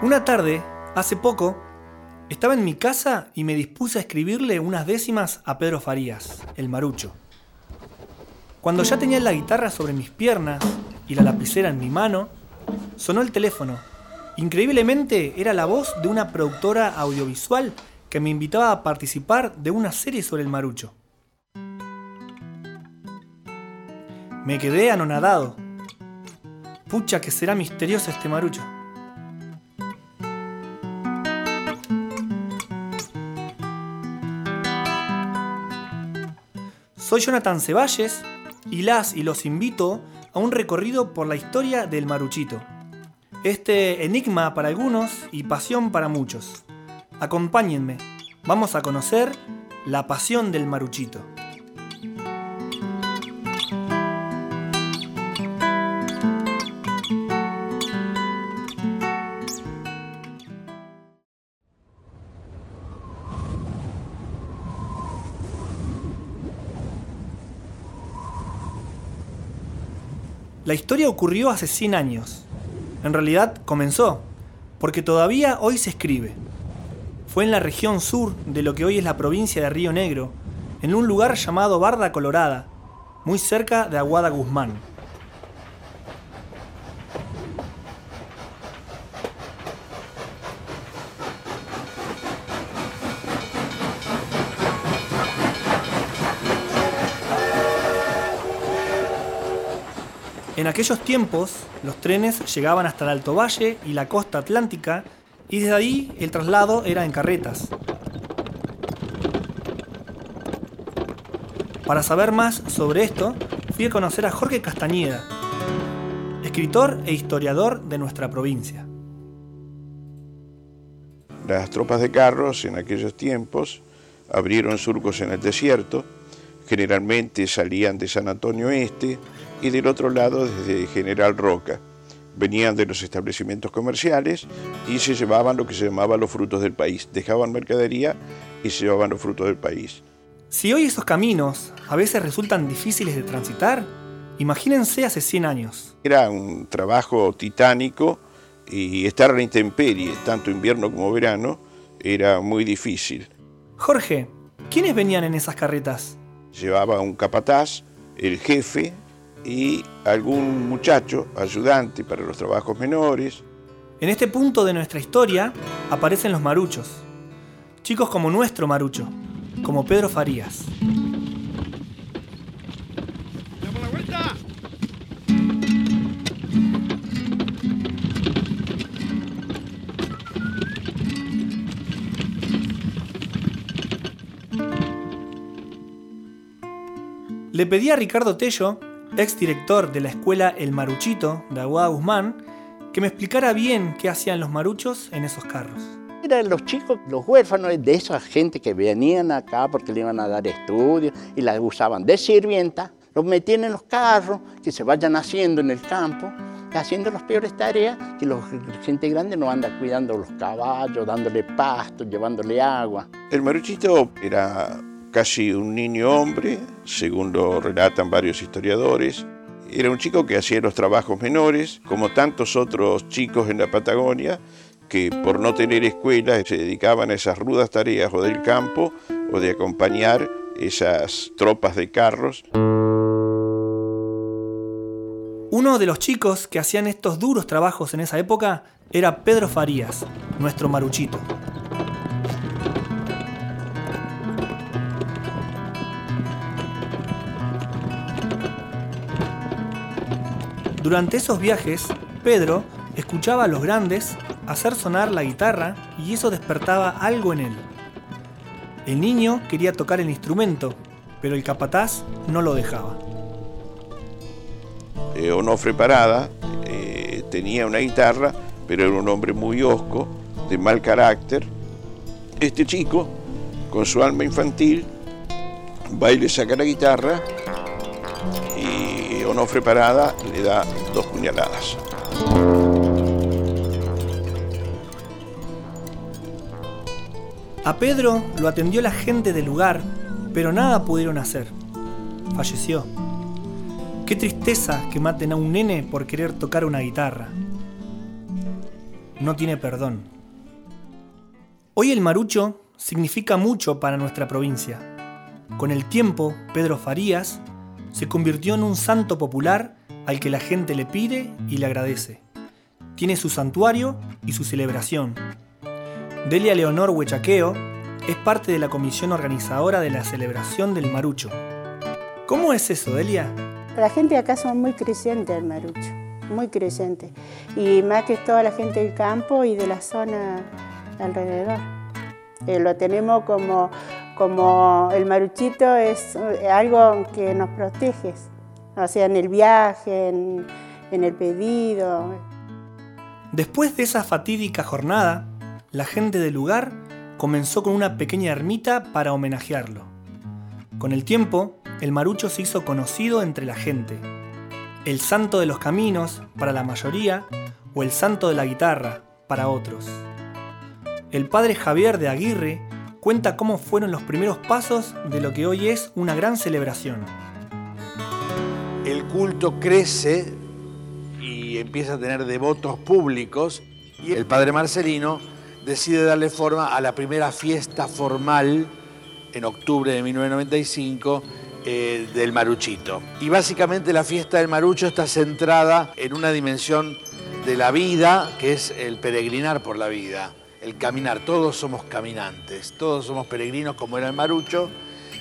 Una tarde, hace poco, estaba en mi casa y me dispuse a escribirle unas décimas a Pedro Farías, el marucho. Cuando ya tenía la guitarra sobre mis piernas y la lapicera en mi mano, sonó el teléfono. Increíblemente era la voz de una productora audiovisual que me invitaba a participar de una serie sobre el marucho. Me quedé anonadado. Pucha que será misterioso este marucho. Soy Jonathan Ceballes y las y los invito a un recorrido por la historia del maruchito. Este enigma para algunos y pasión para muchos. Acompáñenme, vamos a conocer la pasión del maruchito. La historia ocurrió hace 100 años. En realidad comenzó, porque todavía hoy se escribe. Fue en la región sur de lo que hoy es la provincia de Río Negro, en un lugar llamado Barda Colorada, muy cerca de Aguada Guzmán. En aquellos tiempos, los trenes llegaban hasta el Alto Valle y la costa atlántica, y desde ahí el traslado era en carretas. Para saber más sobre esto, fui a conocer a Jorge Castañeda, escritor e historiador de nuestra provincia. Las tropas de carros en aquellos tiempos abrieron surcos en el desierto, generalmente salían de San Antonio Este, y del otro lado desde General Roca. Venían de los establecimientos comerciales y se llevaban lo que se llamaba los frutos del país. Dejaban mercadería y se llevaban los frutos del país. Si hoy esos caminos a veces resultan difíciles de transitar, imagínense hace 100 años. Era un trabajo titánico y estar a la intemperie, tanto invierno como verano, era muy difícil. Jorge, ¿quiénes venían en esas carretas? Llevaba un capataz, el jefe, y algún muchacho, ayudante para los trabajos menores. En este punto de nuestra historia aparecen los maruchos, chicos como nuestro marucho, como Pedro Farías. Le pedí a Ricardo Tello ex director de la escuela El Maruchito de Aguada Guzmán, que me explicara bien qué hacían los maruchos en esos carros. Eran los chicos, los huérfanos de esa gente que venían acá porque le iban a dar estudios y la usaban de sirvienta, los metían en los carros, que se vayan haciendo en el campo, haciendo las peores tareas, que la gente grande no anda cuidando los caballos, dándole pasto, llevándole agua. El maruchito era casi un niño hombre, según lo relatan varios historiadores. Era un chico que hacía los trabajos menores, como tantos otros chicos en la Patagonia, que por no tener escuela se dedicaban a esas rudas tareas o del campo o de acompañar esas tropas de carros. Uno de los chicos que hacían estos duros trabajos en esa época era Pedro Farías, nuestro maruchito. Durante esos viajes, Pedro escuchaba a los grandes hacer sonar la guitarra y eso despertaba algo en él. El niño quería tocar el instrumento, pero el capataz no lo dejaba. Eh, Onofre Parada eh, tenía una guitarra, pero era un hombre muy osco, de mal carácter. Este chico, con su alma infantil, va y saca la guitarra Onofre Parada le da dos puñaladas. A Pedro lo atendió la gente del lugar, pero nada pudieron hacer. Falleció. Qué tristeza que maten a un nene por querer tocar una guitarra. No tiene perdón. Hoy el marucho significa mucho para nuestra provincia. Con el tiempo, Pedro Farías se convirtió en un santo popular al que la gente le pide y le agradece. Tiene su santuario y su celebración. Delia Leonor Huechaqueo es parte de la comisión organizadora de la celebración del Marucho. ¿Cómo es eso, Delia? La gente acá son muy creyentes del Marucho, muy creyentes. Y más que toda la gente del campo y de la zona alrededor. Eh, lo tenemos como, como el maruchito es algo que nos protege, o sea, en el viaje, en, en el pedido. Después de esa fatídica jornada, la gente del lugar comenzó con una pequeña ermita para homenajearlo. Con el tiempo, el marucho se hizo conocido entre la gente. El santo de los caminos para la mayoría o el santo de la guitarra para otros. El padre Javier de Aguirre cuenta cómo fueron los primeros pasos de lo que hoy es una gran celebración. El culto crece y empieza a tener devotos públicos y el padre Marcelino decide darle forma a la primera fiesta formal en octubre de 1995 eh, del Maruchito. Y básicamente la fiesta del Marucho está centrada en una dimensión de la vida, que es el peregrinar por la vida, el caminar. Todos somos caminantes, todos somos peregrinos como era el Marucho,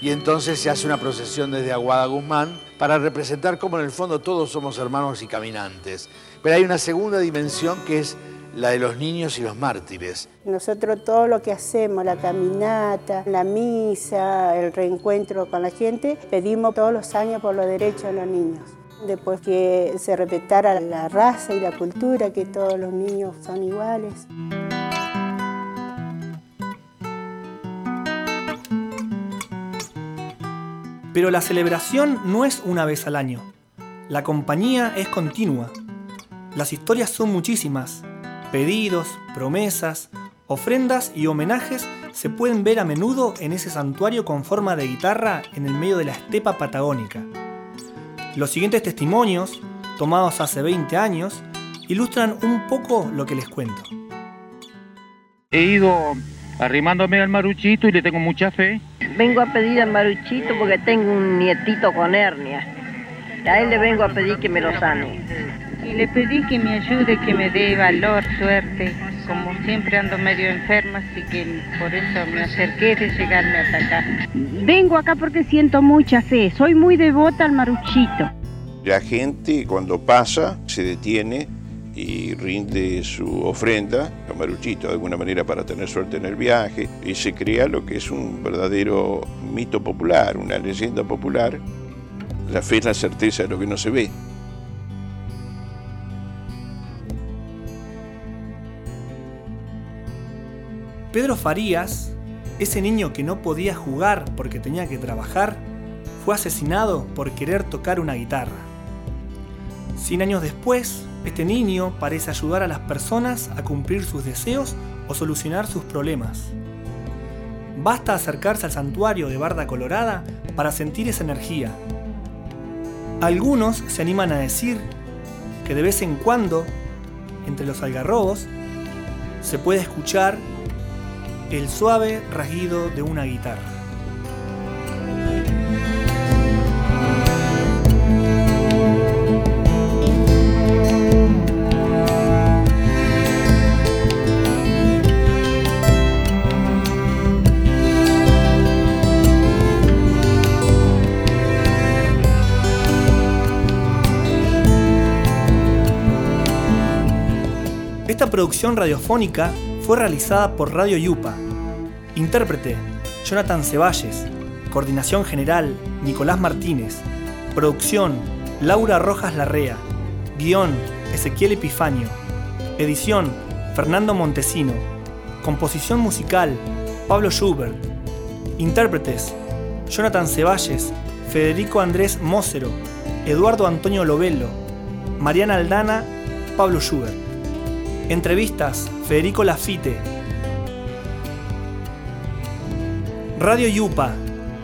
y entonces se hace una procesión desde Aguada Guzmán para representar cómo en el fondo todos somos hermanos y caminantes. Pero hay una segunda dimensión que es la de los niños y los mártires. Nosotros todo lo que hacemos, la caminata, la misa, el reencuentro con la gente, pedimos todos los años por los derechos de los niños. Después que se respetara la raza y la cultura, que todos los niños son iguales. Pero la celebración no es una vez al año. La compañía es continua. Las historias son muchísimas Pedidos, promesas, ofrendas y homenajes se pueden ver a menudo en ese santuario con forma de guitarra en el medio de la estepa patagónica. Los siguientes testimonios, tomados hace 20 años, ilustran un poco lo que les cuento. He ido arrimándome al maruchito y le tengo mucha fe. Vengo a pedir al maruchito porque tengo un nietito con hernia. A él le vengo a pedir que me lo sane. Y le pedí que me ayude, que me dé valor, suerte. Como siempre ando medio enferma, así que por eso me acerqué de llegarme hasta acá. Vengo acá porque siento mucha fe, soy muy devota al maruchito. La gente cuando pasa se detiene y rinde su ofrenda al maruchito de alguna manera para tener suerte en el viaje y se crea lo que es un verdadero mito popular, una leyenda popular. La fe es la certeza de lo que no se ve. Pedro Farías, ese niño que no podía jugar porque tenía que trabajar, fue asesinado por querer tocar una guitarra. Cien años después, este niño parece ayudar a las personas a cumplir sus deseos o solucionar sus problemas. Basta acercarse al santuario de Barda Colorada para sentir esa energía. Algunos se animan a decir que de vez en cuando, entre los algarrobos, se puede escuchar el suave rasguido de una guitarra. Esta producción radiofónica fue realizada por Radio Yupa. Intérprete, Jonathan Ceballes. Coordinación general, Nicolás Martínez. Producción, Laura Rojas Larrea. Guión, Ezequiel Epifanio. Edición, Fernando Montesino. Composición musical, Pablo Schubert. Intérpretes, Jonathan Ceballes, Federico Andrés Mócero, Eduardo Antonio Lovelo, Mariana Aldana, Pablo Schubert. Entrevistas, Federico Lafite. Radio Yupa,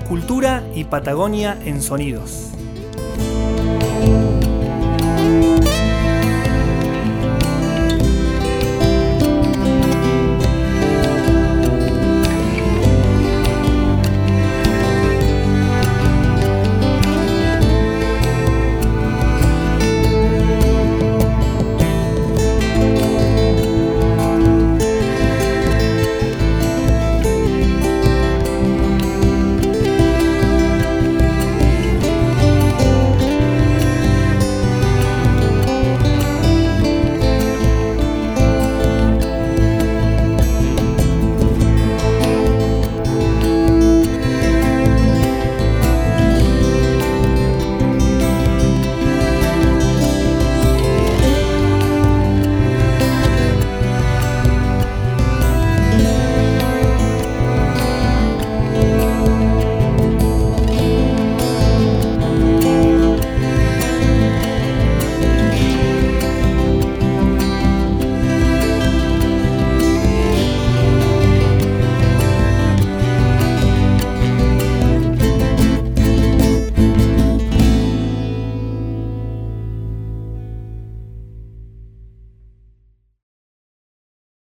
Cultura y Patagonia en Sonidos.